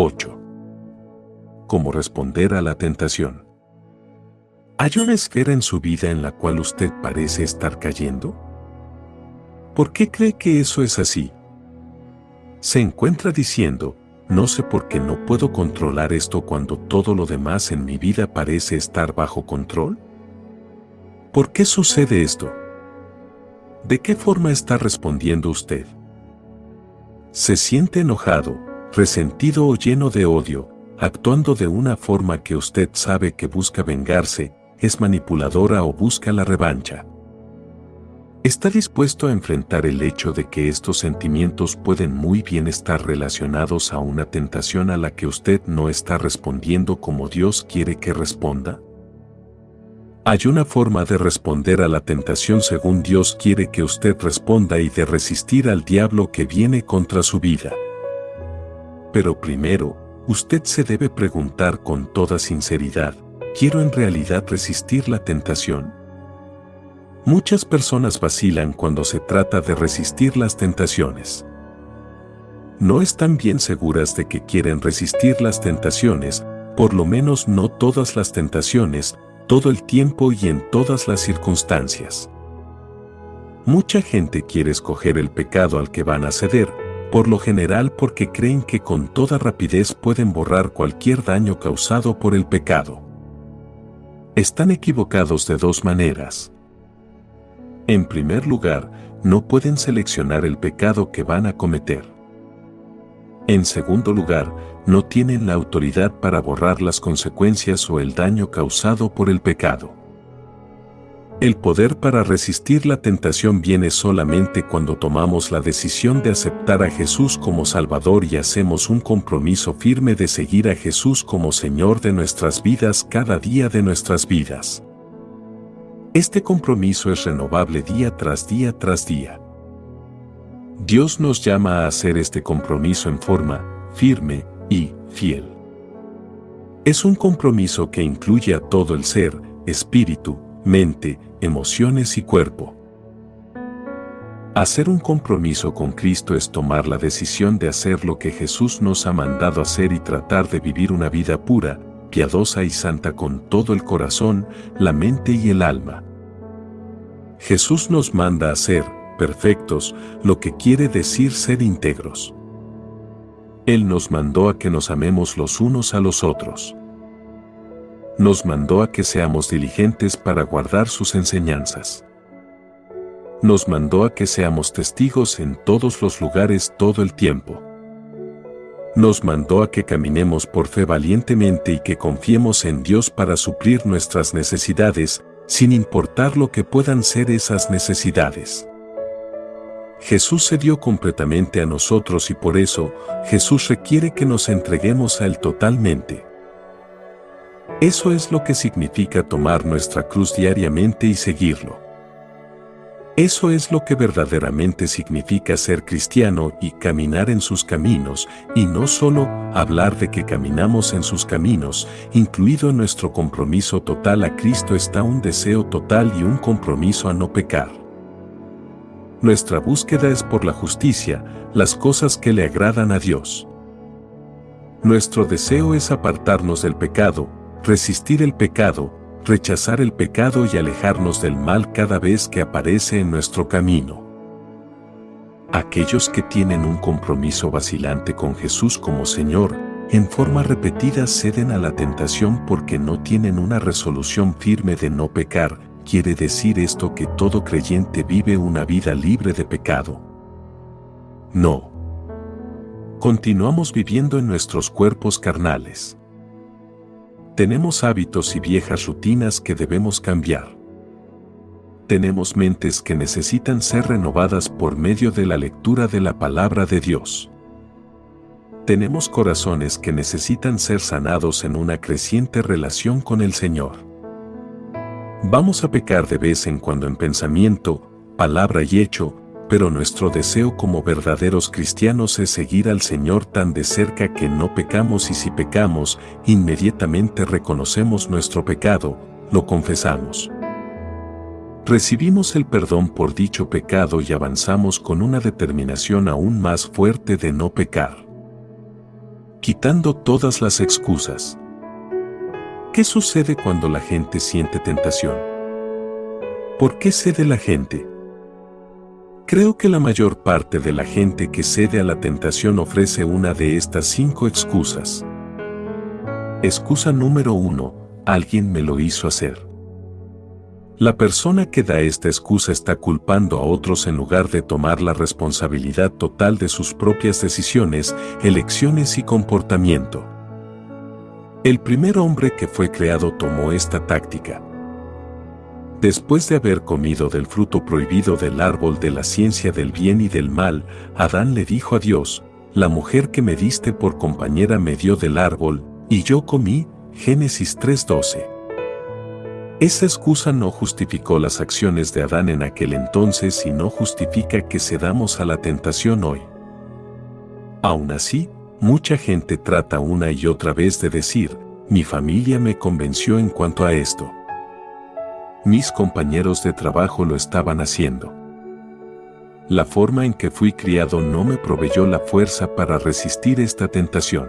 8. ¿Cómo responder a la tentación? ¿Hay una esfera en su vida en la cual usted parece estar cayendo? ¿Por qué cree que eso es así? Se encuentra diciendo, no sé por qué no puedo controlar esto cuando todo lo demás en mi vida parece estar bajo control. ¿Por qué sucede esto? ¿De qué forma está respondiendo usted? Se siente enojado, resentido o lleno de odio, actuando de una forma que usted sabe que busca vengarse, es manipuladora o busca la revancha. Está dispuesto a enfrentar el hecho de que estos sentimientos pueden muy bien estar relacionados a una tentación a la que usted no está respondiendo como Dios quiere que responda? Hay una forma de responder a la tentación según Dios quiere que usted responda y de resistir al diablo que viene contra su vida. Pero primero, usted se debe preguntar con toda sinceridad, ¿quiero en realidad resistir la tentación? Muchas personas vacilan cuando se trata de resistir las tentaciones. No están bien seguras de que quieren resistir las tentaciones, por lo menos no todas las tentaciones, todo el tiempo y en todas las circunstancias. Mucha gente quiere escoger el pecado al que van a ceder, por lo general porque creen que con toda rapidez pueden borrar cualquier daño causado por el pecado. Están equivocados de dos maneras. En primer lugar, no pueden seleccionar el pecado que van a cometer. En segundo lugar, no tienen la autoridad para borrar las consecuencias o el daño causado por el pecado. El poder para resistir la tentación viene solamente cuando tomamos la decisión de aceptar a Jesús como Salvador y hacemos un compromiso firme de seguir a Jesús como Señor de nuestras vidas cada día de nuestras vidas. Este compromiso es renovable día tras día tras día. Dios nos llama a hacer este compromiso en forma firme y fiel. Es un compromiso que incluye a todo el ser, espíritu, mente, emociones y cuerpo. Hacer un compromiso con Cristo es tomar la decisión de hacer lo que Jesús nos ha mandado hacer y tratar de vivir una vida pura, piadosa y santa con todo el corazón, la mente y el alma. Jesús nos manda a ser perfectos, lo que quiere decir ser íntegros. Él nos mandó a que nos amemos los unos a los otros nos mandó a que seamos diligentes para guardar sus enseñanzas. Nos mandó a que seamos testigos en todos los lugares todo el tiempo. Nos mandó a que caminemos por fe valientemente y que confiemos en Dios para suplir nuestras necesidades, sin importar lo que puedan ser esas necesidades. Jesús se dio completamente a nosotros y por eso Jesús requiere que nos entreguemos a Él totalmente. Eso es lo que significa tomar nuestra cruz diariamente y seguirlo. Eso es lo que verdaderamente significa ser cristiano y caminar en sus caminos, y no solo hablar de que caminamos en sus caminos, incluido nuestro compromiso total a Cristo está un deseo total y un compromiso a no pecar. Nuestra búsqueda es por la justicia, las cosas que le agradan a Dios. Nuestro deseo es apartarnos del pecado, resistir el pecado, rechazar el pecado y alejarnos del mal cada vez que aparece en nuestro camino. Aquellos que tienen un compromiso vacilante con Jesús como Señor, en forma repetida ceden a la tentación porque no tienen una resolución firme de no pecar, quiere decir esto que todo creyente vive una vida libre de pecado. No. Continuamos viviendo en nuestros cuerpos carnales. Tenemos hábitos y viejas rutinas que debemos cambiar. Tenemos mentes que necesitan ser renovadas por medio de la lectura de la palabra de Dios. Tenemos corazones que necesitan ser sanados en una creciente relación con el Señor. Vamos a pecar de vez en cuando en pensamiento, palabra y hecho, pero nuestro deseo como verdaderos cristianos es seguir al Señor tan de cerca que no pecamos y si pecamos, inmediatamente reconocemos nuestro pecado, lo confesamos. Recibimos el perdón por dicho pecado y avanzamos con una determinación aún más fuerte de no pecar. quitando todas las excusas. ¿Qué sucede cuando la gente siente tentación? ¿Por qué cede la gente? Creo que la mayor parte de la gente que cede a la tentación ofrece una de estas cinco excusas. Excusa número uno, alguien me lo hizo hacer. La persona que da esta excusa está culpando a otros en lugar de tomar la responsabilidad total de sus propias decisiones, elecciones y comportamiento. El primer hombre que fue creado tomó esta táctica. Después de haber comido del fruto prohibido del árbol de la ciencia del bien y del mal, Adán le dijo a Dios, la mujer que me diste por compañera me dio del árbol, y yo comí, Génesis 3:12. Esa excusa no justificó las acciones de Adán en aquel entonces y no justifica que cedamos a la tentación hoy. Aún así, mucha gente trata una y otra vez de decir, mi familia me convenció en cuanto a esto. Mis compañeros de trabajo lo estaban haciendo. La forma en que fui criado no me proveyó la fuerza para resistir esta tentación.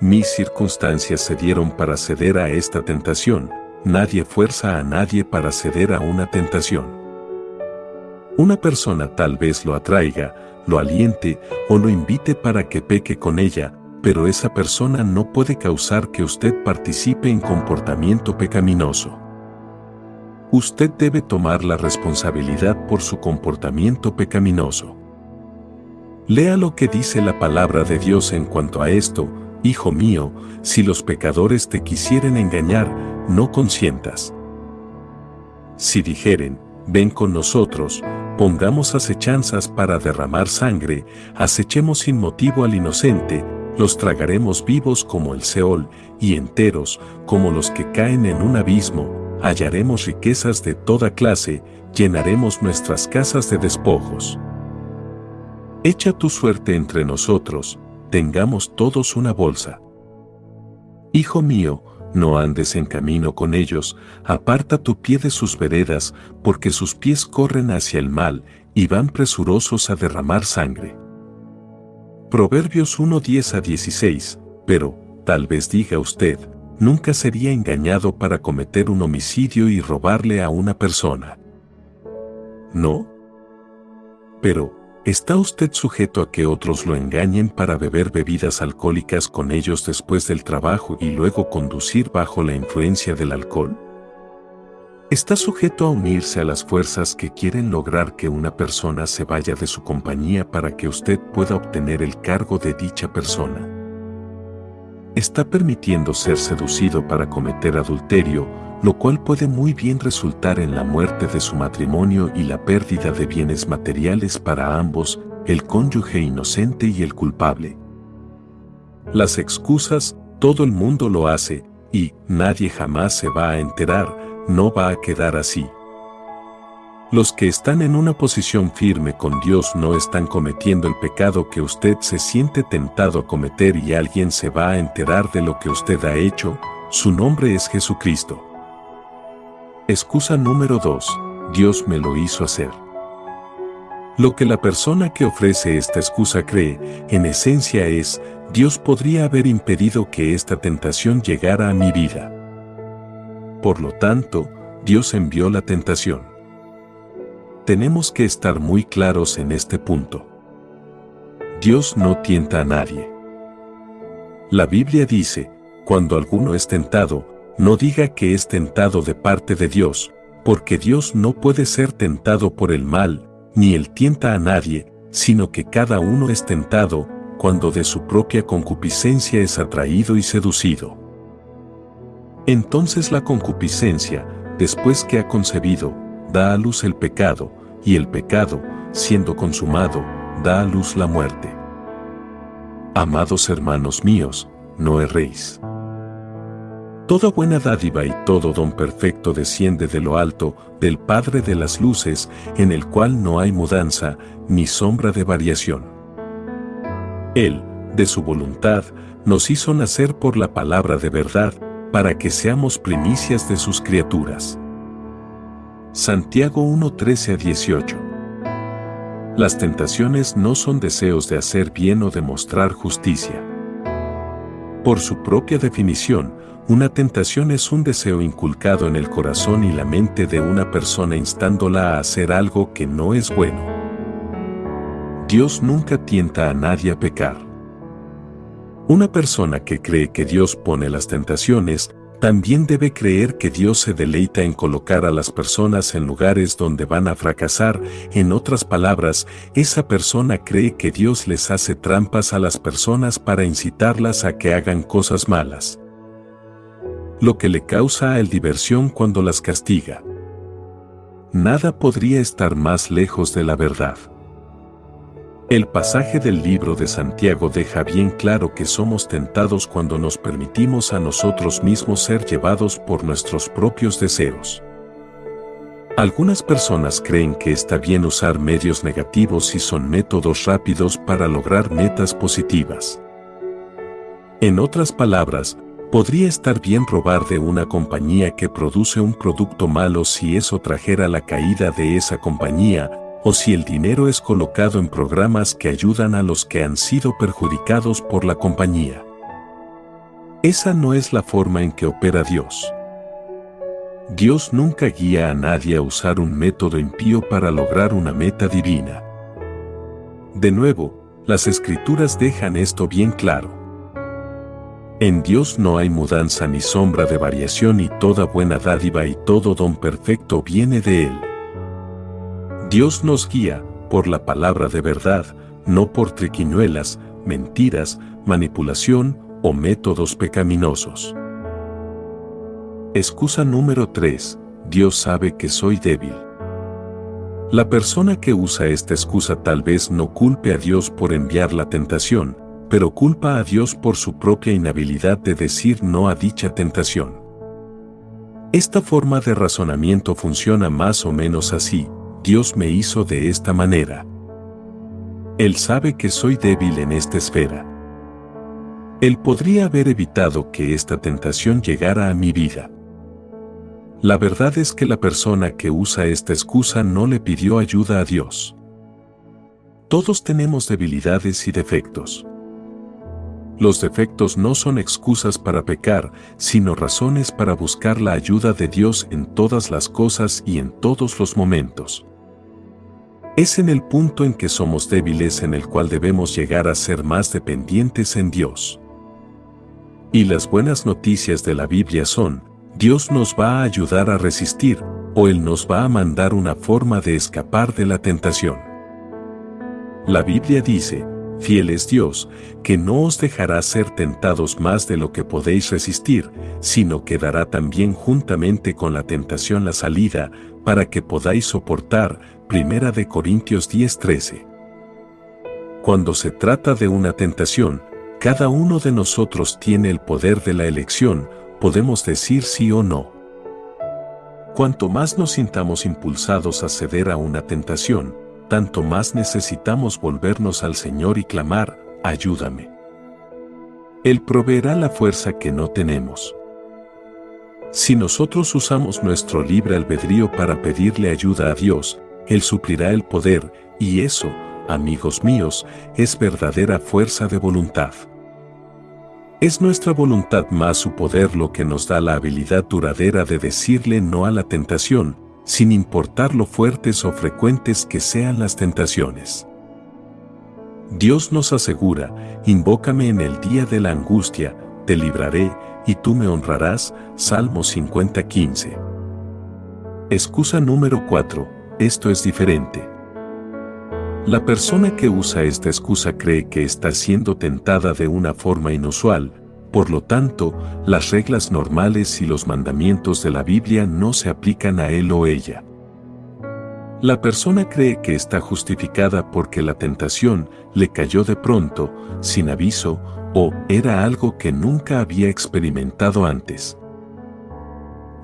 Mis circunstancias se dieron para ceder a esta tentación, nadie fuerza a nadie para ceder a una tentación. Una persona tal vez lo atraiga, lo aliente o lo invite para que peque con ella, pero esa persona no puede causar que usted participe en comportamiento pecaminoso. Usted debe tomar la responsabilidad por su comportamiento pecaminoso. Lea lo que dice la palabra de Dios en cuanto a esto, Hijo mío, si los pecadores te quisieren engañar, no consientas. Si dijeren, ven con nosotros, pongamos acechanzas para derramar sangre, acechemos sin motivo al inocente, los tragaremos vivos como el Seol, y enteros como los que caen en un abismo, hallaremos riquezas de toda clase, llenaremos nuestras casas de despojos. Echa tu suerte entre nosotros, tengamos todos una bolsa. Hijo mío, no andes en camino con ellos, aparta tu pie de sus veredas, porque sus pies corren hacia el mal y van presurosos a derramar sangre. Proverbios 1 10 a 16, pero, tal vez diga usted, nunca sería engañado para cometer un homicidio y robarle a una persona. ¿No? Pero, ¿Está usted sujeto a que otros lo engañen para beber bebidas alcohólicas con ellos después del trabajo y luego conducir bajo la influencia del alcohol? ¿Está sujeto a unirse a las fuerzas que quieren lograr que una persona se vaya de su compañía para que usted pueda obtener el cargo de dicha persona? ¿Está permitiendo ser seducido para cometer adulterio lo cual puede muy bien resultar en la muerte de su matrimonio y la pérdida de bienes materiales para ambos, el cónyuge inocente y el culpable. Las excusas, todo el mundo lo hace, y nadie jamás se va a enterar, no va a quedar así. Los que están en una posición firme con Dios no están cometiendo el pecado que usted se siente tentado a cometer y alguien se va a enterar de lo que usted ha hecho, su nombre es Jesucristo. Excusa número 2. Dios me lo hizo hacer. Lo que la persona que ofrece esta excusa cree, en esencia es, Dios podría haber impedido que esta tentación llegara a mi vida. Por lo tanto, Dios envió la tentación. Tenemos que estar muy claros en este punto. Dios no tienta a nadie. La Biblia dice, cuando alguno es tentado, no diga que es tentado de parte de Dios, porque Dios no puede ser tentado por el mal, ni él tienta a nadie, sino que cada uno es tentado, cuando de su propia concupiscencia es atraído y seducido. Entonces la concupiscencia, después que ha concebido, da a luz el pecado, y el pecado, siendo consumado, da a luz la muerte. Amados hermanos míos, no erréis. Toda buena dádiva y todo don perfecto desciende de lo alto, del Padre de las Luces, en el cual no hay mudanza, ni sombra de variación. Él, de su voluntad, nos hizo nacer por la palabra de verdad, para que seamos primicias de sus criaturas. Santiago 1:13 a 18 Las tentaciones no son deseos de hacer bien o de mostrar justicia Por su propia definición, una tentación es un deseo inculcado en el corazón y la mente de una persona instándola a hacer algo que no es bueno. Dios nunca tienta a nadie a pecar. Una persona que cree que Dios pone las tentaciones, también debe creer que Dios se deleita en colocar a las personas en lugares donde van a fracasar, en otras palabras, esa persona cree que Dios les hace trampas a las personas para incitarlas a que hagan cosas malas lo que le causa a él diversión cuando las castiga. Nada podría estar más lejos de la verdad. El pasaje del libro de Santiago deja bien claro que somos tentados cuando nos permitimos a nosotros mismos ser llevados por nuestros propios deseos. Algunas personas creen que está bien usar medios negativos y son métodos rápidos para lograr metas positivas. En otras palabras, Podría estar bien robar de una compañía que produce un producto malo si eso trajera la caída de esa compañía, o si el dinero es colocado en programas que ayudan a los que han sido perjudicados por la compañía. Esa no es la forma en que opera Dios. Dios nunca guía a nadie a usar un método impío para lograr una meta divina. De nuevo, las escrituras dejan esto bien claro. En Dios no hay mudanza ni sombra de variación y toda buena dádiva y todo don perfecto viene de Él. Dios nos guía, por la palabra de verdad, no por triquiñuelas, mentiras, manipulación o métodos pecaminosos. Excusa número 3. Dios sabe que soy débil. La persona que usa esta excusa tal vez no culpe a Dios por enviar la tentación, pero culpa a Dios por su propia inhabilidad de decir no a dicha tentación. Esta forma de razonamiento funciona más o menos así, Dios me hizo de esta manera. Él sabe que soy débil en esta esfera. Él podría haber evitado que esta tentación llegara a mi vida. La verdad es que la persona que usa esta excusa no le pidió ayuda a Dios. Todos tenemos debilidades y defectos. Los defectos no son excusas para pecar, sino razones para buscar la ayuda de Dios en todas las cosas y en todos los momentos. Es en el punto en que somos débiles en el cual debemos llegar a ser más dependientes en Dios. Y las buenas noticias de la Biblia son, Dios nos va a ayudar a resistir, o Él nos va a mandar una forma de escapar de la tentación. La Biblia dice, Fiel es Dios, que no os dejará ser tentados más de lo que podéis resistir, sino que dará también juntamente con la tentación la salida, para que podáis soportar. Primera de Corintios 10:13. Cuando se trata de una tentación, cada uno de nosotros tiene el poder de la elección, podemos decir sí o no. Cuanto más nos sintamos impulsados a ceder a una tentación, tanto más necesitamos volvernos al Señor y clamar, ayúdame. Él proveerá la fuerza que no tenemos. Si nosotros usamos nuestro libre albedrío para pedirle ayuda a Dios, Él suplirá el poder, y eso, amigos míos, es verdadera fuerza de voluntad. Es nuestra voluntad más su poder lo que nos da la habilidad duradera de decirle no a la tentación, sin importar lo fuertes o frecuentes que sean las tentaciones. Dios nos asegura, invócame en el día de la angustia, te libraré, y tú me honrarás, Salmo 50:15. Excusa número 4, esto es diferente. La persona que usa esta excusa cree que está siendo tentada de una forma inusual, por lo tanto, las reglas normales y los mandamientos de la Biblia no se aplican a él o ella. La persona cree que está justificada porque la tentación le cayó de pronto, sin aviso, o era algo que nunca había experimentado antes.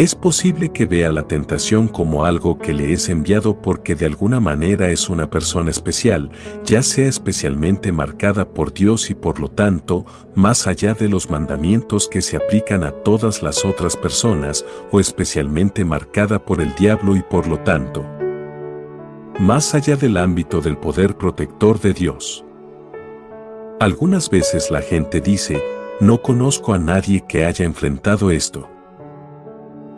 Es posible que vea la tentación como algo que le es enviado porque de alguna manera es una persona especial, ya sea especialmente marcada por Dios y por lo tanto, más allá de los mandamientos que se aplican a todas las otras personas, o especialmente marcada por el diablo y por lo tanto, más allá del ámbito del poder protector de Dios. Algunas veces la gente dice, no conozco a nadie que haya enfrentado esto.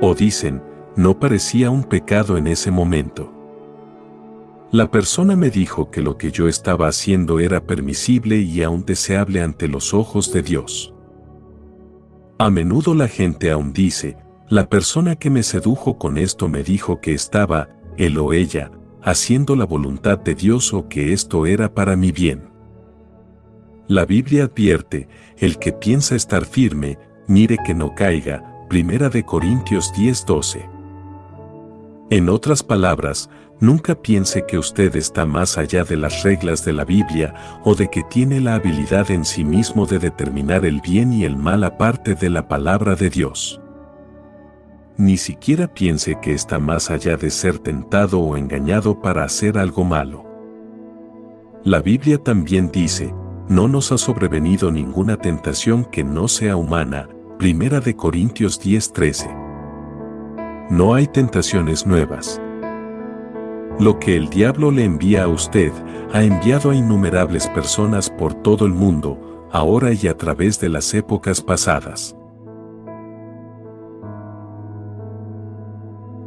O dicen, no parecía un pecado en ese momento. La persona me dijo que lo que yo estaba haciendo era permisible y aún deseable ante los ojos de Dios. A menudo la gente aún dice, la persona que me sedujo con esto me dijo que estaba, él o ella, haciendo la voluntad de Dios o que esto era para mi bien. La Biblia advierte, el que piensa estar firme, mire que no caiga, Primera de Corintios 10:12. En otras palabras, nunca piense que usted está más allá de las reglas de la Biblia o de que tiene la habilidad en sí mismo de determinar el bien y el mal aparte de la palabra de Dios. Ni siquiera piense que está más allá de ser tentado o engañado para hacer algo malo. La Biblia también dice, no nos ha sobrevenido ninguna tentación que no sea humana, Primera de Corintios 10:13. No hay tentaciones nuevas. Lo que el diablo le envía a usted, ha enviado a innumerables personas por todo el mundo, ahora y a través de las épocas pasadas.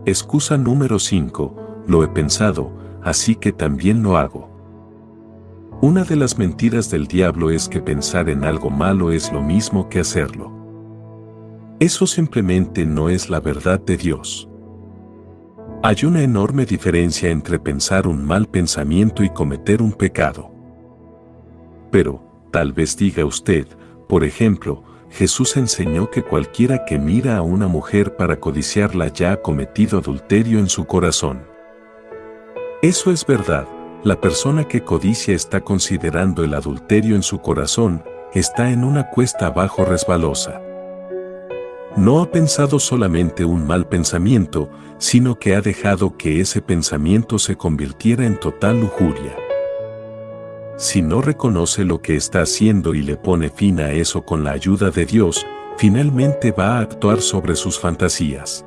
Excusa número 5, lo he pensado, así que también lo hago. Una de las mentiras del diablo es que pensar en algo malo es lo mismo que hacerlo. Eso simplemente no es la verdad de Dios. Hay una enorme diferencia entre pensar un mal pensamiento y cometer un pecado. Pero, tal vez diga usted, por ejemplo, Jesús enseñó que cualquiera que mira a una mujer para codiciarla ya ha cometido adulterio en su corazón. Eso es verdad, la persona que codicia está considerando el adulterio en su corazón, está en una cuesta abajo resbalosa. No ha pensado solamente un mal pensamiento, sino que ha dejado que ese pensamiento se convirtiera en total lujuria. Si no reconoce lo que está haciendo y le pone fin a eso con la ayuda de Dios, finalmente va a actuar sobre sus fantasías.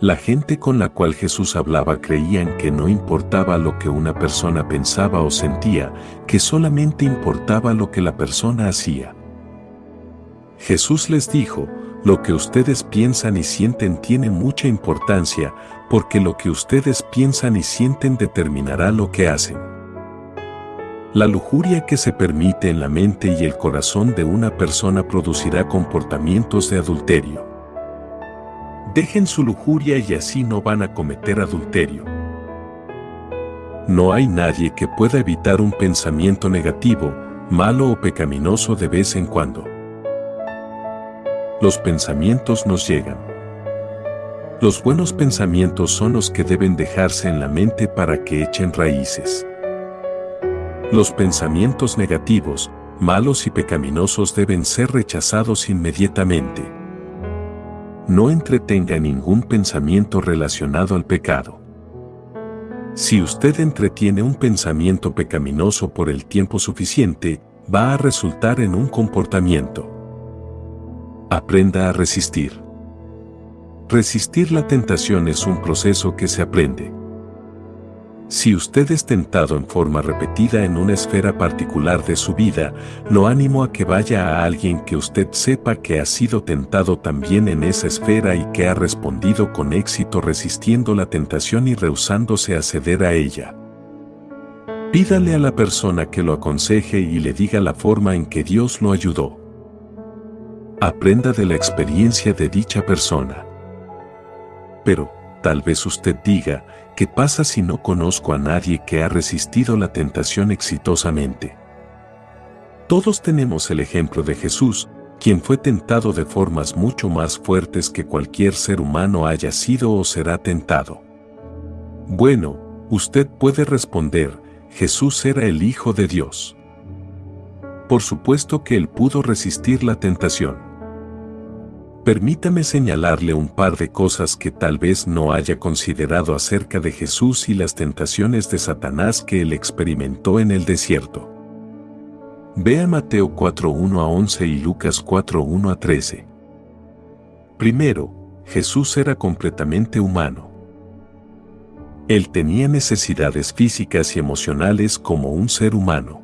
La gente con la cual Jesús hablaba creían que no importaba lo que una persona pensaba o sentía, que solamente importaba lo que la persona hacía. Jesús les dijo, lo que ustedes piensan y sienten tiene mucha importancia, porque lo que ustedes piensan y sienten determinará lo que hacen. La lujuria que se permite en la mente y el corazón de una persona producirá comportamientos de adulterio. Dejen su lujuria y así no van a cometer adulterio. No hay nadie que pueda evitar un pensamiento negativo, malo o pecaminoso de vez en cuando. Los pensamientos nos llegan. Los buenos pensamientos son los que deben dejarse en la mente para que echen raíces. Los pensamientos negativos, malos y pecaminosos deben ser rechazados inmediatamente. No entretenga ningún pensamiento relacionado al pecado. Si usted entretiene un pensamiento pecaminoso por el tiempo suficiente, va a resultar en un comportamiento. Aprenda a resistir. Resistir la tentación es un proceso que se aprende. Si usted es tentado en forma repetida en una esfera particular de su vida, lo animo a que vaya a alguien que usted sepa que ha sido tentado también en esa esfera y que ha respondido con éxito resistiendo la tentación y rehusándose a ceder a ella. Pídale a la persona que lo aconseje y le diga la forma en que Dios lo ayudó. Aprenda de la experiencia de dicha persona. Pero, tal vez usted diga, ¿qué pasa si no conozco a nadie que ha resistido la tentación exitosamente? Todos tenemos el ejemplo de Jesús, quien fue tentado de formas mucho más fuertes que cualquier ser humano haya sido o será tentado. Bueno, usted puede responder, Jesús era el Hijo de Dios. Por supuesto que él pudo resistir la tentación. Permítame señalarle un par de cosas que tal vez no haya considerado acerca de Jesús y las tentaciones de Satanás que él experimentó en el desierto. Vea Mateo 4.1 a 11 y Lucas 4.1 a 13. Primero, Jesús era completamente humano. Él tenía necesidades físicas y emocionales como un ser humano.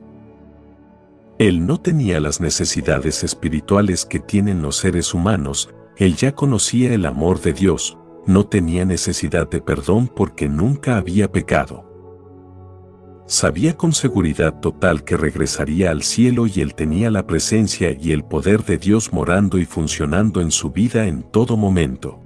Él no tenía las necesidades espirituales que tienen los seres humanos, él ya conocía el amor de Dios, no tenía necesidad de perdón porque nunca había pecado. Sabía con seguridad total que regresaría al cielo y él tenía la presencia y el poder de Dios morando y funcionando en su vida en todo momento.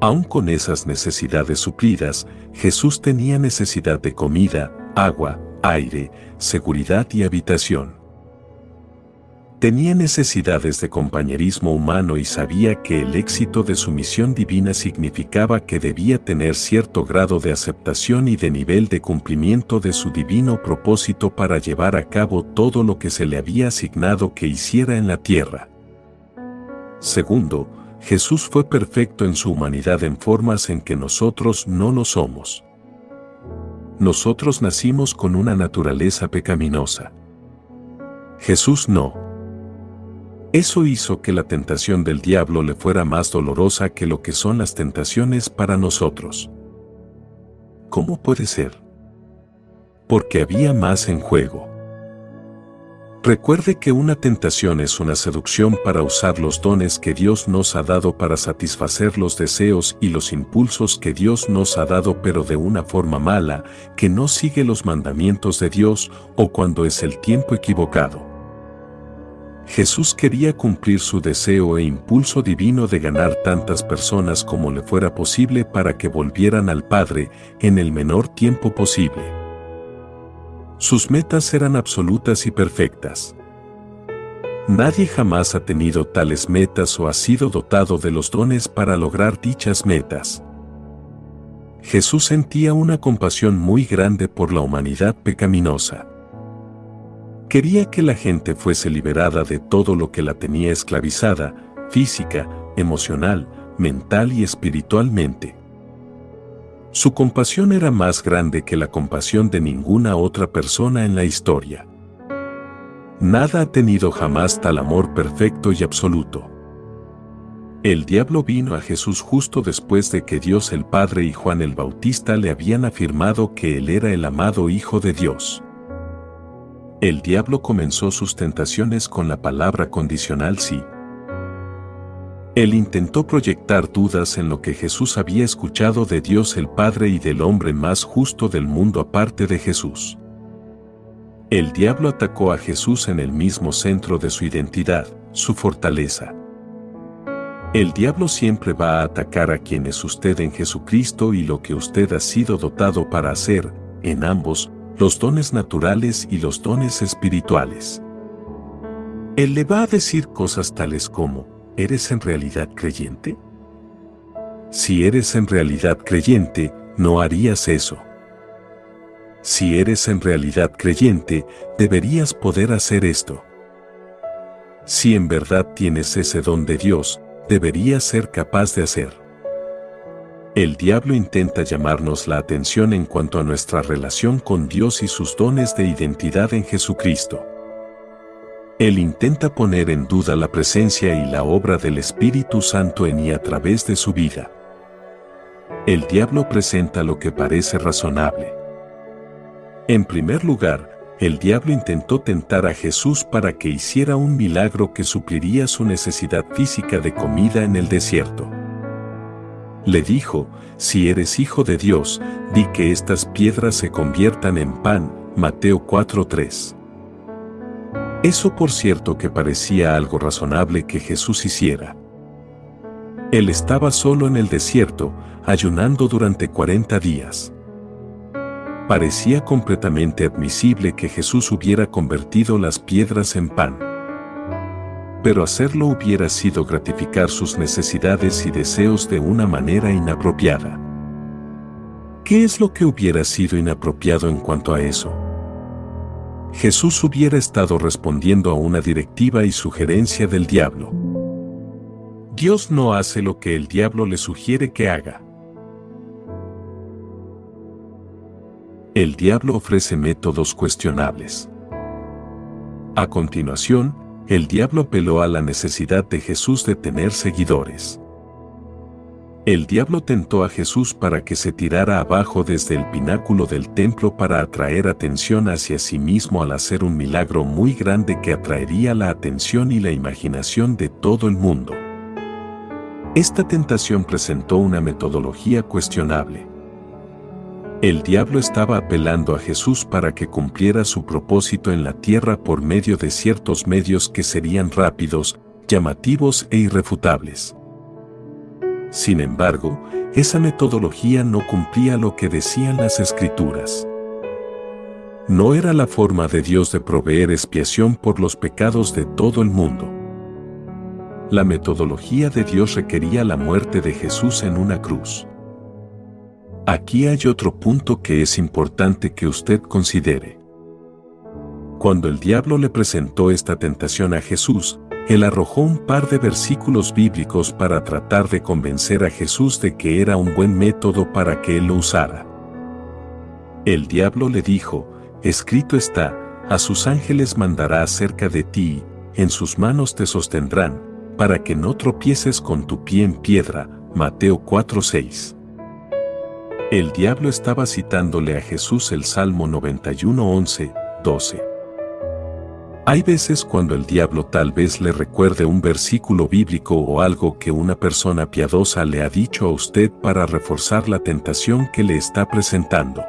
Aun con esas necesidades suplidas, Jesús tenía necesidad de comida, agua, aire, seguridad y habitación. Tenía necesidades de compañerismo humano y sabía que el éxito de su misión divina significaba que debía tener cierto grado de aceptación y de nivel de cumplimiento de su divino propósito para llevar a cabo todo lo que se le había asignado que hiciera en la tierra. Segundo, Jesús fue perfecto en su humanidad en formas en que nosotros no lo somos. Nosotros nacimos con una naturaleza pecaminosa. Jesús no. Eso hizo que la tentación del diablo le fuera más dolorosa que lo que son las tentaciones para nosotros. ¿Cómo puede ser? Porque había más en juego. Recuerde que una tentación es una seducción para usar los dones que Dios nos ha dado para satisfacer los deseos y los impulsos que Dios nos ha dado pero de una forma mala, que no sigue los mandamientos de Dios o cuando es el tiempo equivocado. Jesús quería cumplir su deseo e impulso divino de ganar tantas personas como le fuera posible para que volvieran al Padre en el menor tiempo posible. Sus metas eran absolutas y perfectas. Nadie jamás ha tenido tales metas o ha sido dotado de los dones para lograr dichas metas. Jesús sentía una compasión muy grande por la humanidad pecaminosa. Quería que la gente fuese liberada de todo lo que la tenía esclavizada, física, emocional, mental y espiritualmente. Su compasión era más grande que la compasión de ninguna otra persona en la historia. Nada ha tenido jamás tal amor perfecto y absoluto. El diablo vino a Jesús justo después de que Dios el Padre y Juan el Bautista le habían afirmado que Él era el amado Hijo de Dios. El diablo comenzó sus tentaciones con la palabra condicional sí. Él intentó proyectar dudas en lo que Jesús había escuchado de Dios el Padre y del hombre más justo del mundo aparte de Jesús. El diablo atacó a Jesús en el mismo centro de su identidad, su fortaleza. El diablo siempre va a atacar a quien es usted en Jesucristo y lo que usted ha sido dotado para hacer, en ambos, los dones naturales y los dones espirituales. Él le va a decir cosas tales como, ¿eres en realidad creyente? Si eres en realidad creyente, no harías eso. Si eres en realidad creyente, deberías poder hacer esto. Si en verdad tienes ese don de Dios, deberías ser capaz de hacer. El diablo intenta llamarnos la atención en cuanto a nuestra relación con Dios y sus dones de identidad en Jesucristo. Él intenta poner en duda la presencia y la obra del Espíritu Santo en y a través de su vida. El diablo presenta lo que parece razonable. En primer lugar, el diablo intentó tentar a Jesús para que hiciera un milagro que supliría su necesidad física de comida en el desierto le dijo, si eres hijo de Dios, di que estas piedras se conviertan en pan. Mateo 4:3. Eso por cierto que parecía algo razonable que Jesús hiciera. Él estaba solo en el desierto, ayunando durante 40 días. Parecía completamente admisible que Jesús hubiera convertido las piedras en pan pero hacerlo hubiera sido gratificar sus necesidades y deseos de una manera inapropiada. ¿Qué es lo que hubiera sido inapropiado en cuanto a eso? Jesús hubiera estado respondiendo a una directiva y sugerencia del diablo. Dios no hace lo que el diablo le sugiere que haga. El diablo ofrece métodos cuestionables. A continuación, el diablo apeló a la necesidad de Jesús de tener seguidores. El diablo tentó a Jesús para que se tirara abajo desde el pináculo del templo para atraer atención hacia sí mismo al hacer un milagro muy grande que atraería la atención y la imaginación de todo el mundo. Esta tentación presentó una metodología cuestionable. El diablo estaba apelando a Jesús para que cumpliera su propósito en la tierra por medio de ciertos medios que serían rápidos, llamativos e irrefutables. Sin embargo, esa metodología no cumplía lo que decían las escrituras. No era la forma de Dios de proveer expiación por los pecados de todo el mundo. La metodología de Dios requería la muerte de Jesús en una cruz. Aquí hay otro punto que es importante que usted considere. Cuando el diablo le presentó esta tentación a Jesús, él arrojó un par de versículos bíblicos para tratar de convencer a Jesús de que era un buen método para que él lo usara. El diablo le dijo, escrito está, a sus ángeles mandará acerca de ti, en sus manos te sostendrán, para que no tropieces con tu pie en piedra. Mateo 4:6. El diablo estaba citándole a Jesús el Salmo 91:11, 12. Hay veces cuando el diablo tal vez le recuerde un versículo bíblico o algo que una persona piadosa le ha dicho a usted para reforzar la tentación que le está presentando.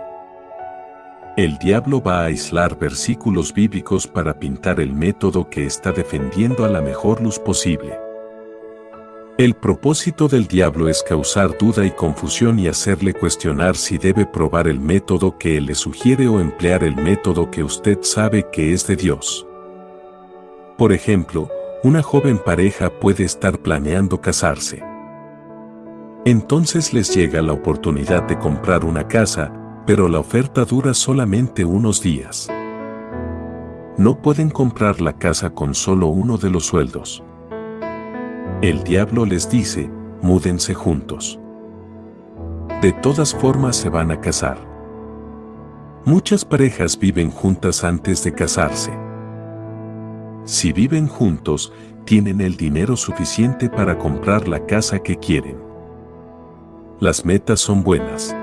El diablo va a aislar versículos bíblicos para pintar el método que está defendiendo a la mejor luz posible. El propósito del diablo es causar duda y confusión y hacerle cuestionar si debe probar el método que él le sugiere o emplear el método que usted sabe que es de Dios. Por ejemplo, una joven pareja puede estar planeando casarse. Entonces les llega la oportunidad de comprar una casa, pero la oferta dura solamente unos días. No pueden comprar la casa con solo uno de los sueldos. El diablo les dice, múdense juntos. De todas formas se van a casar. Muchas parejas viven juntas antes de casarse. Si viven juntos, tienen el dinero suficiente para comprar la casa que quieren. Las metas son buenas.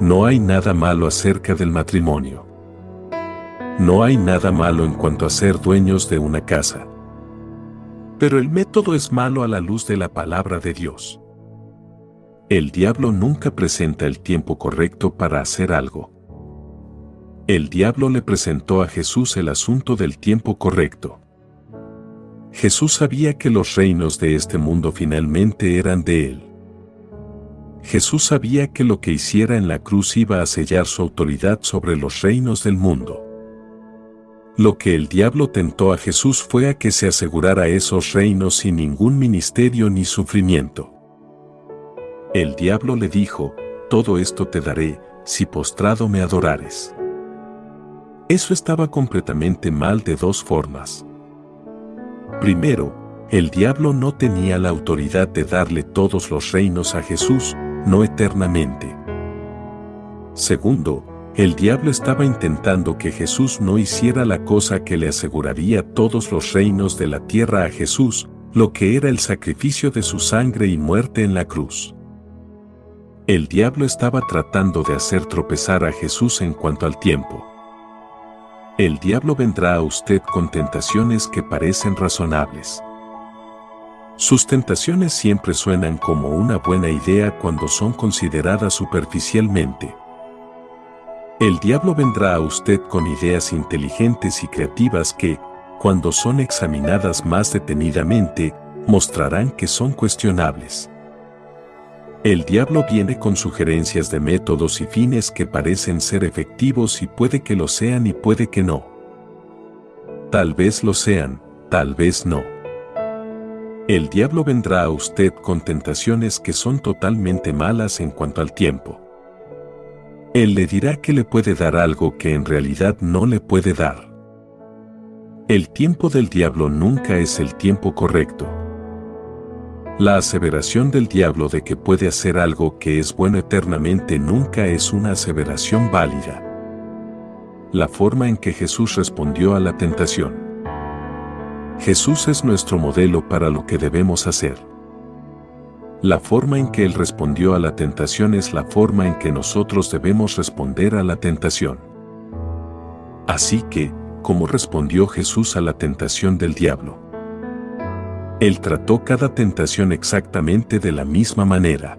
No hay nada malo acerca del matrimonio. No hay nada malo en cuanto a ser dueños de una casa. Pero el método es malo a la luz de la palabra de Dios. El diablo nunca presenta el tiempo correcto para hacer algo. El diablo le presentó a Jesús el asunto del tiempo correcto. Jesús sabía que los reinos de este mundo finalmente eran de él. Jesús sabía que lo que hiciera en la cruz iba a sellar su autoridad sobre los reinos del mundo. Lo que el diablo tentó a Jesús fue a que se asegurara esos reinos sin ningún ministerio ni sufrimiento. El diablo le dijo, todo esto te daré, si postrado me adorares. Eso estaba completamente mal de dos formas. Primero, el diablo no tenía la autoridad de darle todos los reinos a Jesús, no eternamente. Segundo, el diablo estaba intentando que Jesús no hiciera la cosa que le aseguraría todos los reinos de la tierra a Jesús, lo que era el sacrificio de su sangre y muerte en la cruz. El diablo estaba tratando de hacer tropezar a Jesús en cuanto al tiempo. El diablo vendrá a usted con tentaciones que parecen razonables. Sus tentaciones siempre suenan como una buena idea cuando son consideradas superficialmente. El diablo vendrá a usted con ideas inteligentes y creativas que, cuando son examinadas más detenidamente, mostrarán que son cuestionables. El diablo viene con sugerencias de métodos y fines que parecen ser efectivos y puede que lo sean y puede que no. Tal vez lo sean, tal vez no. El diablo vendrá a usted con tentaciones que son totalmente malas en cuanto al tiempo. Él le dirá que le puede dar algo que en realidad no le puede dar. El tiempo del diablo nunca es el tiempo correcto. La aseveración del diablo de que puede hacer algo que es bueno eternamente nunca es una aseveración válida. La forma en que Jesús respondió a la tentación. Jesús es nuestro modelo para lo que debemos hacer. La forma en que Él respondió a la tentación es la forma en que nosotros debemos responder a la tentación. Así que, ¿cómo respondió Jesús a la tentación del diablo? Él trató cada tentación exactamente de la misma manera.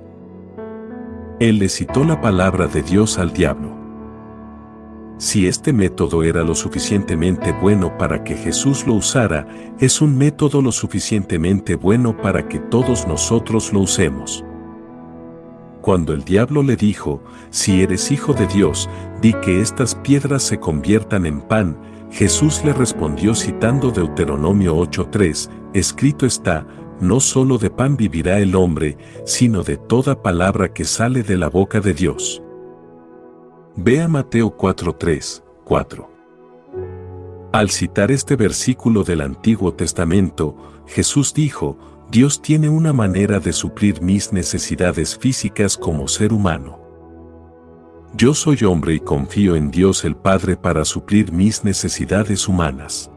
Él le citó la palabra de Dios al diablo. Si este método era lo suficientemente bueno para que Jesús lo usara, es un método lo suficientemente bueno para que todos nosotros lo usemos. Cuando el diablo le dijo, si eres hijo de Dios, di que estas piedras se conviertan en pan, Jesús le respondió citando Deuteronomio 8:3, escrito está, no solo de pan vivirá el hombre, sino de toda palabra que sale de la boca de Dios. Ve a Mateo 4.3, 4. Al citar este versículo del Antiguo Testamento, Jesús dijo, Dios tiene una manera de suplir mis necesidades físicas como ser humano. Yo soy hombre y confío en Dios el Padre para suplir mis necesidades humanas.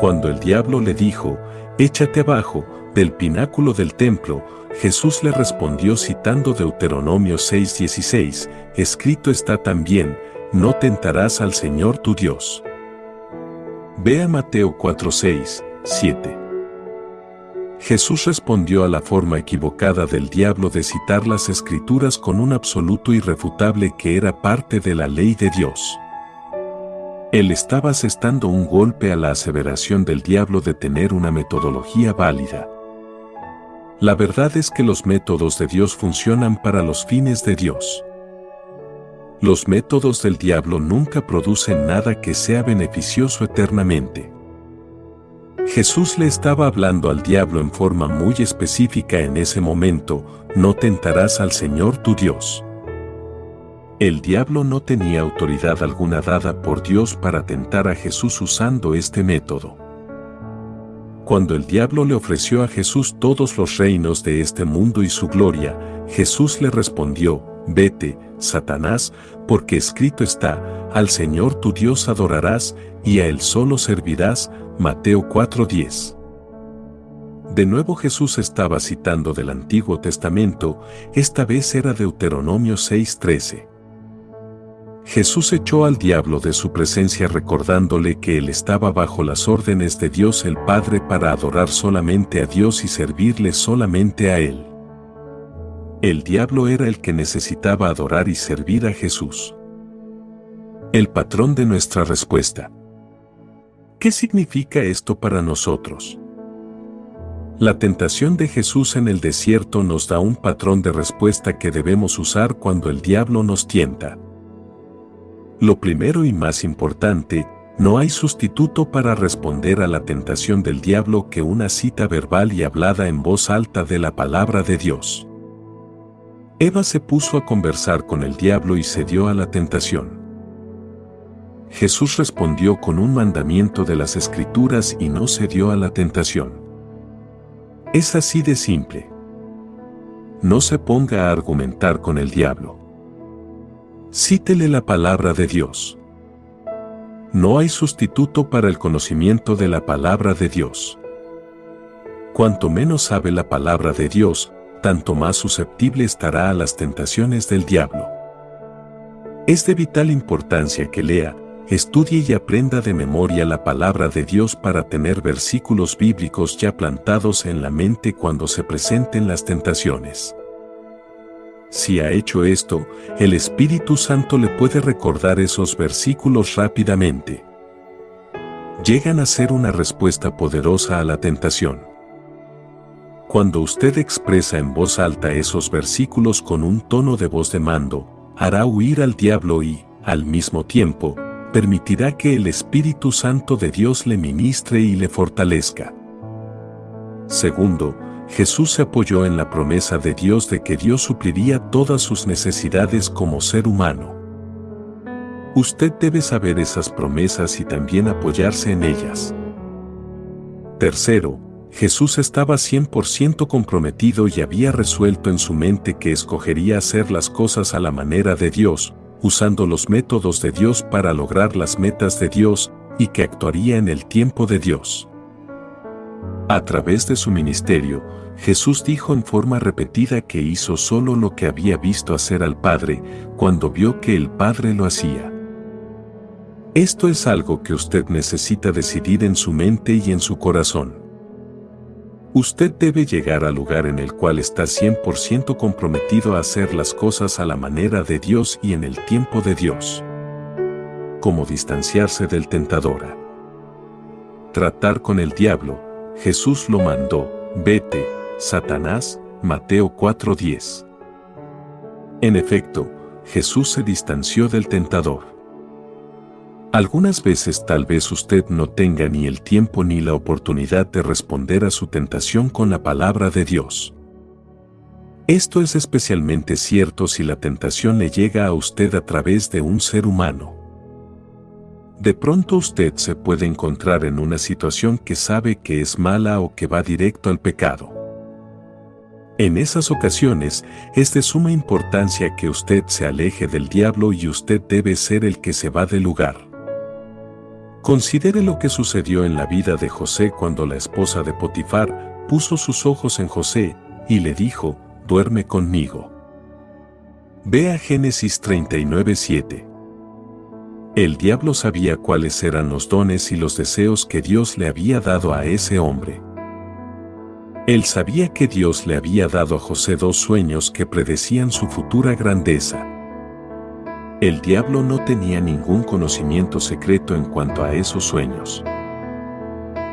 Cuando el diablo le dijo, échate abajo, del pináculo del templo, Jesús le respondió citando Deuteronomio 6:16, escrito está también, no tentarás al Señor tu Dios. Ve a Mateo 4:6, 7. Jesús respondió a la forma equivocada del diablo de citar las escrituras con un absoluto irrefutable que era parte de la ley de Dios. Él estaba asestando un golpe a la aseveración del diablo de tener una metodología válida. La verdad es que los métodos de Dios funcionan para los fines de Dios. Los métodos del diablo nunca producen nada que sea beneficioso eternamente. Jesús le estaba hablando al diablo en forma muy específica en ese momento, no tentarás al Señor tu Dios. El diablo no tenía autoridad alguna dada por Dios para tentar a Jesús usando este método. Cuando el diablo le ofreció a Jesús todos los reinos de este mundo y su gloria, Jesús le respondió, Vete, Satanás, porque escrito está, al Señor tu Dios adorarás, y a Él solo servirás. Mateo 4:10. De nuevo Jesús estaba citando del Antiguo Testamento, esta vez era Deuteronomio 6:13. Jesús echó al diablo de su presencia recordándole que él estaba bajo las órdenes de Dios el Padre para adorar solamente a Dios y servirle solamente a Él. El diablo era el que necesitaba adorar y servir a Jesús. El patrón de nuestra respuesta. ¿Qué significa esto para nosotros? La tentación de Jesús en el desierto nos da un patrón de respuesta que debemos usar cuando el diablo nos tienta. Lo primero y más importante, no hay sustituto para responder a la tentación del diablo que una cita verbal y hablada en voz alta de la palabra de Dios. Eva se puso a conversar con el diablo y cedió a la tentación. Jesús respondió con un mandamiento de las escrituras y no cedió a la tentación. Es así de simple. No se ponga a argumentar con el diablo. Cítele la palabra de Dios. No hay sustituto para el conocimiento de la palabra de Dios. Cuanto menos sabe la palabra de Dios, tanto más susceptible estará a las tentaciones del diablo. Es de vital importancia que lea, estudie y aprenda de memoria la palabra de Dios para tener versículos bíblicos ya plantados en la mente cuando se presenten las tentaciones. Si ha hecho esto, el Espíritu Santo le puede recordar esos versículos rápidamente. Llegan a ser una respuesta poderosa a la tentación. Cuando usted expresa en voz alta esos versículos con un tono de voz de mando, hará huir al diablo y, al mismo tiempo, permitirá que el Espíritu Santo de Dios le ministre y le fortalezca. Segundo, Jesús se apoyó en la promesa de Dios de que Dios supliría todas sus necesidades como ser humano. Usted debe saber esas promesas y también apoyarse en ellas. Tercero, Jesús estaba 100% comprometido y había resuelto en su mente que escogería hacer las cosas a la manera de Dios, usando los métodos de Dios para lograr las metas de Dios, y que actuaría en el tiempo de Dios. A través de su ministerio, Jesús dijo en forma repetida que hizo solo lo que había visto hacer al Padre cuando vio que el Padre lo hacía. Esto es algo que usted necesita decidir en su mente y en su corazón. Usted debe llegar al lugar en el cual está 100% comprometido a hacer las cosas a la manera de Dios y en el tiempo de Dios. Como distanciarse del tentador. Tratar con el diablo, Jesús lo mandó, vete, Satanás, Mateo 4:10. En efecto, Jesús se distanció del tentador. Algunas veces tal vez usted no tenga ni el tiempo ni la oportunidad de responder a su tentación con la palabra de Dios. Esto es especialmente cierto si la tentación le llega a usted a través de un ser humano. De pronto usted se puede encontrar en una situación que sabe que es mala o que va directo al pecado. En esas ocasiones es de suma importancia que usted se aleje del diablo y usted debe ser el que se va del lugar. Considere lo que sucedió en la vida de José cuando la esposa de Potifar puso sus ojos en José y le dijo, duerme conmigo. Ve a Génesis 39:7. El diablo sabía cuáles eran los dones y los deseos que Dios le había dado a ese hombre. Él sabía que Dios le había dado a José dos sueños que predecían su futura grandeza. El diablo no tenía ningún conocimiento secreto en cuanto a esos sueños.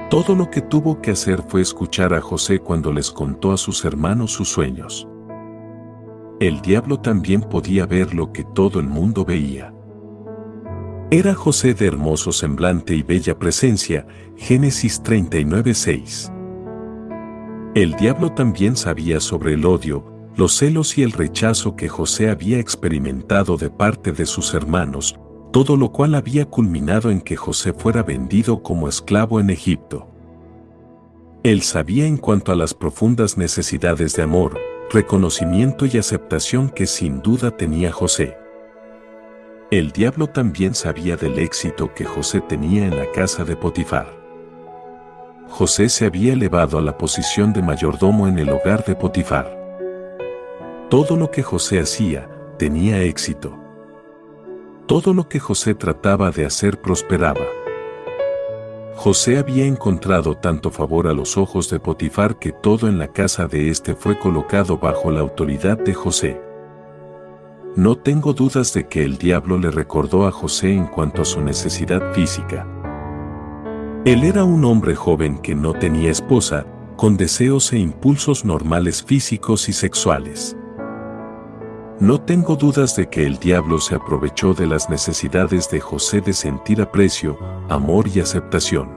Todo lo que tuvo que hacer fue escuchar a José cuando les contó a sus hermanos sus sueños. El diablo también podía ver lo que todo el mundo veía. Era José de hermoso semblante y bella presencia, Génesis 39:6. El diablo también sabía sobre el odio, los celos y el rechazo que José había experimentado de parte de sus hermanos, todo lo cual había culminado en que José fuera vendido como esclavo en Egipto. Él sabía en cuanto a las profundas necesidades de amor, reconocimiento y aceptación que sin duda tenía José. El diablo también sabía del éxito que José tenía en la casa de Potifar. José se había elevado a la posición de mayordomo en el hogar de Potifar. Todo lo que José hacía tenía éxito. Todo lo que José trataba de hacer prosperaba. José había encontrado tanto favor a los ojos de Potifar que todo en la casa de éste fue colocado bajo la autoridad de José. No tengo dudas de que el diablo le recordó a José en cuanto a su necesidad física. Él era un hombre joven que no tenía esposa, con deseos e impulsos normales físicos y sexuales. No tengo dudas de que el diablo se aprovechó de las necesidades de José de sentir aprecio, amor y aceptación.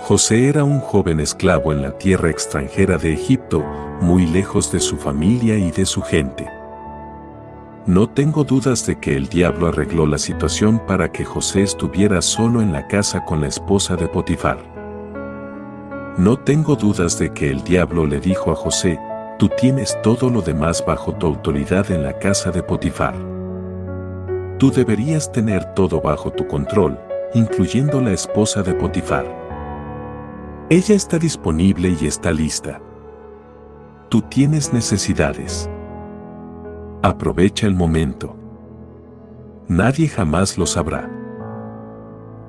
José era un joven esclavo en la tierra extranjera de Egipto, muy lejos de su familia y de su gente. No tengo dudas de que el diablo arregló la situación para que José estuviera solo en la casa con la esposa de Potifar. No tengo dudas de que el diablo le dijo a José, tú tienes todo lo demás bajo tu autoridad en la casa de Potifar. Tú deberías tener todo bajo tu control, incluyendo la esposa de Potifar. Ella está disponible y está lista. Tú tienes necesidades. Aprovecha el momento. Nadie jamás lo sabrá.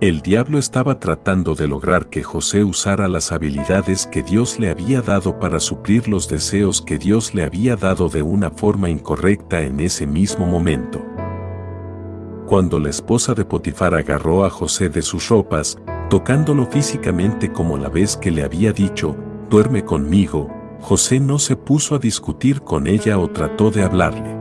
El diablo estaba tratando de lograr que José usara las habilidades que Dios le había dado para suplir los deseos que Dios le había dado de una forma incorrecta en ese mismo momento. Cuando la esposa de Potifar agarró a José de sus ropas, tocándolo físicamente como la vez que le había dicho, duerme conmigo, José no se puso a discutir con ella o trató de hablarle.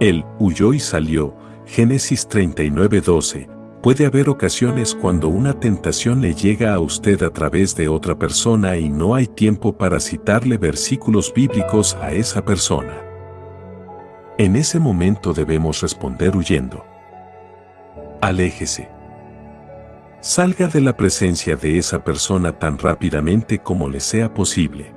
Él huyó y salió, Génesis 39:12, Puede haber ocasiones cuando una tentación le llega a usted a través de otra persona y no hay tiempo para citarle versículos bíblicos a esa persona. En ese momento debemos responder huyendo. Aléjese. Salga de la presencia de esa persona tan rápidamente como le sea posible.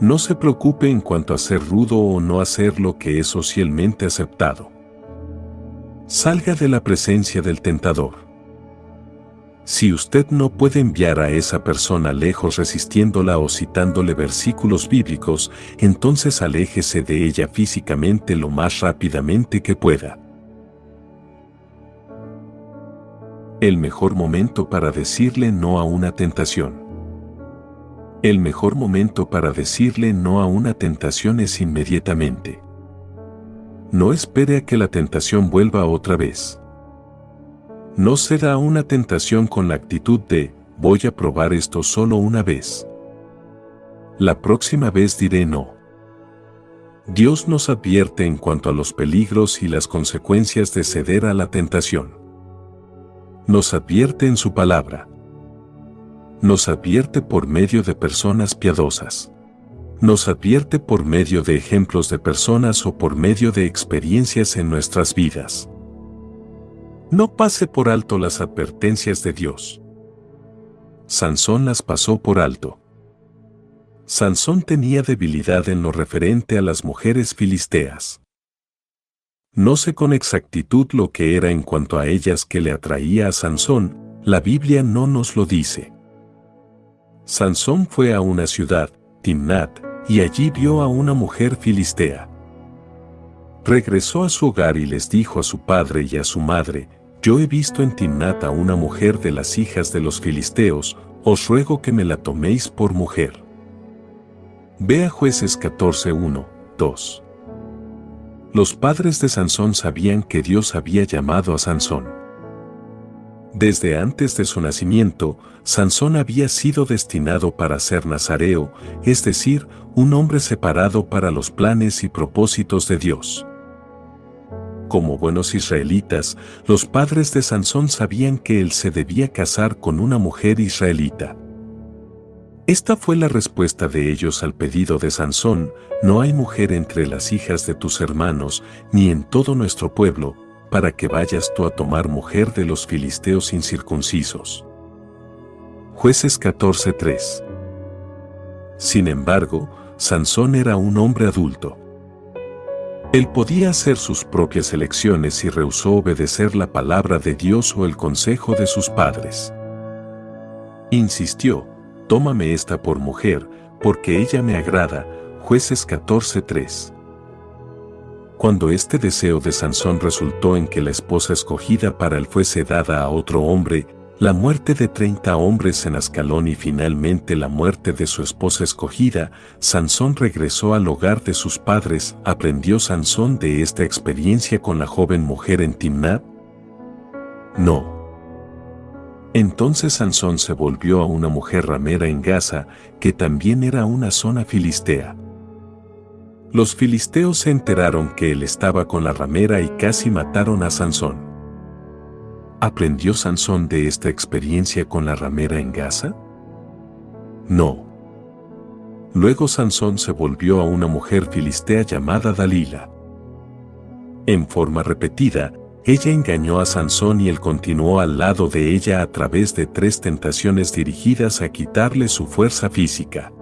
No se preocupe en cuanto a ser rudo o no hacer lo que es socialmente aceptado. Salga de la presencia del tentador. Si usted no puede enviar a esa persona lejos resistiéndola o citándole versículos bíblicos, entonces aléjese de ella físicamente lo más rápidamente que pueda. El mejor momento para decirle no a una tentación. El mejor momento para decirle no a una tentación es inmediatamente. No espere a que la tentación vuelva otra vez. No será una tentación con la actitud de, voy a probar esto solo una vez. La próxima vez diré no. Dios nos advierte en cuanto a los peligros y las consecuencias de ceder a la tentación. Nos advierte en su palabra. Nos advierte por medio de personas piadosas. Nos advierte por medio de ejemplos de personas o por medio de experiencias en nuestras vidas. No pase por alto las advertencias de Dios. Sansón las pasó por alto. Sansón tenía debilidad en lo referente a las mujeres filisteas. No sé con exactitud lo que era en cuanto a ellas que le atraía a Sansón, la Biblia no nos lo dice. Sansón fue a una ciudad, Timnat, y allí vio a una mujer filistea. Regresó a su hogar y les dijo a su padre y a su madre, yo he visto en Timnat a una mujer de las hijas de los filisteos, os ruego que me la toméis por mujer. Vea jueces 14.1, 2. Los padres de Sansón sabían que Dios había llamado a Sansón. Desde antes de su nacimiento, Sansón había sido destinado para ser nazareo, es decir, un hombre separado para los planes y propósitos de Dios como buenos israelitas, los padres de Sansón sabían que él se debía casar con una mujer israelita. Esta fue la respuesta de ellos al pedido de Sansón, no hay mujer entre las hijas de tus hermanos, ni en todo nuestro pueblo, para que vayas tú a tomar mujer de los filisteos incircuncisos. Jueces 14:3 Sin embargo, Sansón era un hombre adulto. Él podía hacer sus propias elecciones y rehusó obedecer la palabra de Dios o el consejo de sus padres. Insistió, tómame esta por mujer, porque ella me agrada, jueces 14.3. Cuando este deseo de Sansón resultó en que la esposa escogida para él fuese dada a otro hombre, la muerte de 30 hombres en Ascalón y finalmente la muerte de su esposa escogida, Sansón regresó al hogar de sus padres. ¿Aprendió Sansón de esta experiencia con la joven mujer en Timnat? No. Entonces Sansón se volvió a una mujer ramera en Gaza, que también era una zona filistea. Los filisteos se enteraron que él estaba con la ramera y casi mataron a Sansón. ¿Aprendió Sansón de esta experiencia con la ramera en Gaza? No. Luego Sansón se volvió a una mujer filistea llamada Dalila. En forma repetida, ella engañó a Sansón y él continuó al lado de ella a través de tres tentaciones dirigidas a quitarle su fuerza física.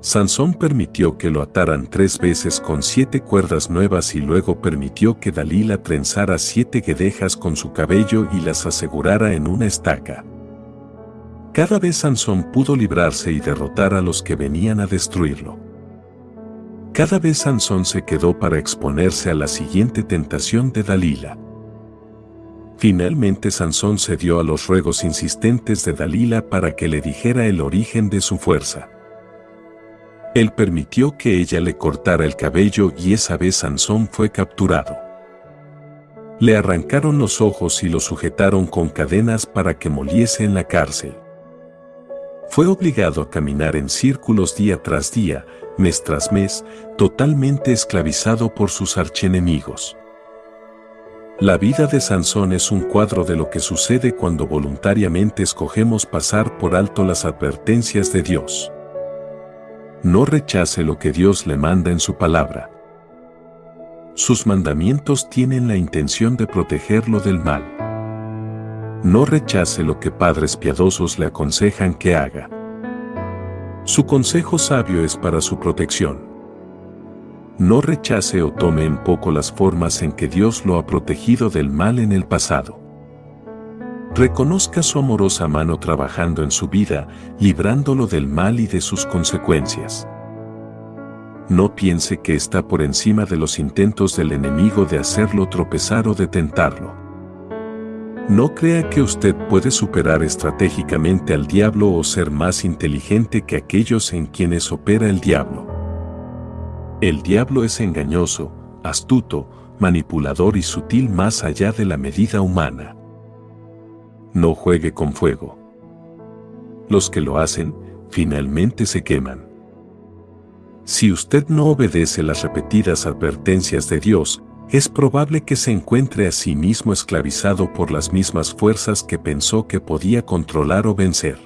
Sansón permitió que lo ataran tres veces con siete cuerdas nuevas y luego permitió que Dalila trenzara siete guedejas con su cabello y las asegurara en una estaca. Cada vez Sansón pudo librarse y derrotar a los que venían a destruirlo. Cada vez Sansón se quedó para exponerse a la siguiente tentación de Dalila. Finalmente Sansón cedió a los ruegos insistentes de Dalila para que le dijera el origen de su fuerza. Él permitió que ella le cortara el cabello y esa vez Sansón fue capturado. Le arrancaron los ojos y lo sujetaron con cadenas para que moliese en la cárcel. Fue obligado a caminar en círculos día tras día, mes tras mes, totalmente esclavizado por sus archenemigos. La vida de Sansón es un cuadro de lo que sucede cuando voluntariamente escogemos pasar por alto las advertencias de Dios. No rechace lo que Dios le manda en su palabra. Sus mandamientos tienen la intención de protegerlo del mal. No rechace lo que padres piadosos le aconsejan que haga. Su consejo sabio es para su protección. No rechace o tome en poco las formas en que Dios lo ha protegido del mal en el pasado. Reconozca su amorosa mano trabajando en su vida, librándolo del mal y de sus consecuencias. No piense que está por encima de los intentos del enemigo de hacerlo tropezar o de tentarlo. No crea que usted puede superar estratégicamente al diablo o ser más inteligente que aquellos en quienes opera el diablo. El diablo es engañoso, astuto, manipulador y sutil más allá de la medida humana no juegue con fuego. Los que lo hacen, finalmente se queman. Si usted no obedece las repetidas advertencias de Dios, es probable que se encuentre a sí mismo esclavizado por las mismas fuerzas que pensó que podía controlar o vencer.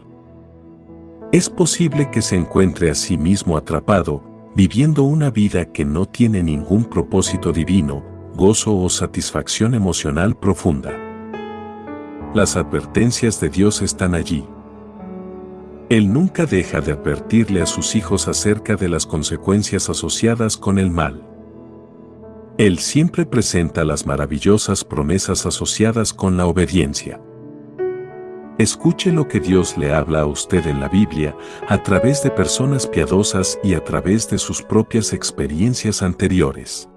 Es posible que se encuentre a sí mismo atrapado, viviendo una vida que no tiene ningún propósito divino, gozo o satisfacción emocional profunda. Las advertencias de Dios están allí. Él nunca deja de advertirle a sus hijos acerca de las consecuencias asociadas con el mal. Él siempre presenta las maravillosas promesas asociadas con la obediencia. Escuche lo que Dios le habla a usted en la Biblia a través de personas piadosas y a través de sus propias experiencias anteriores.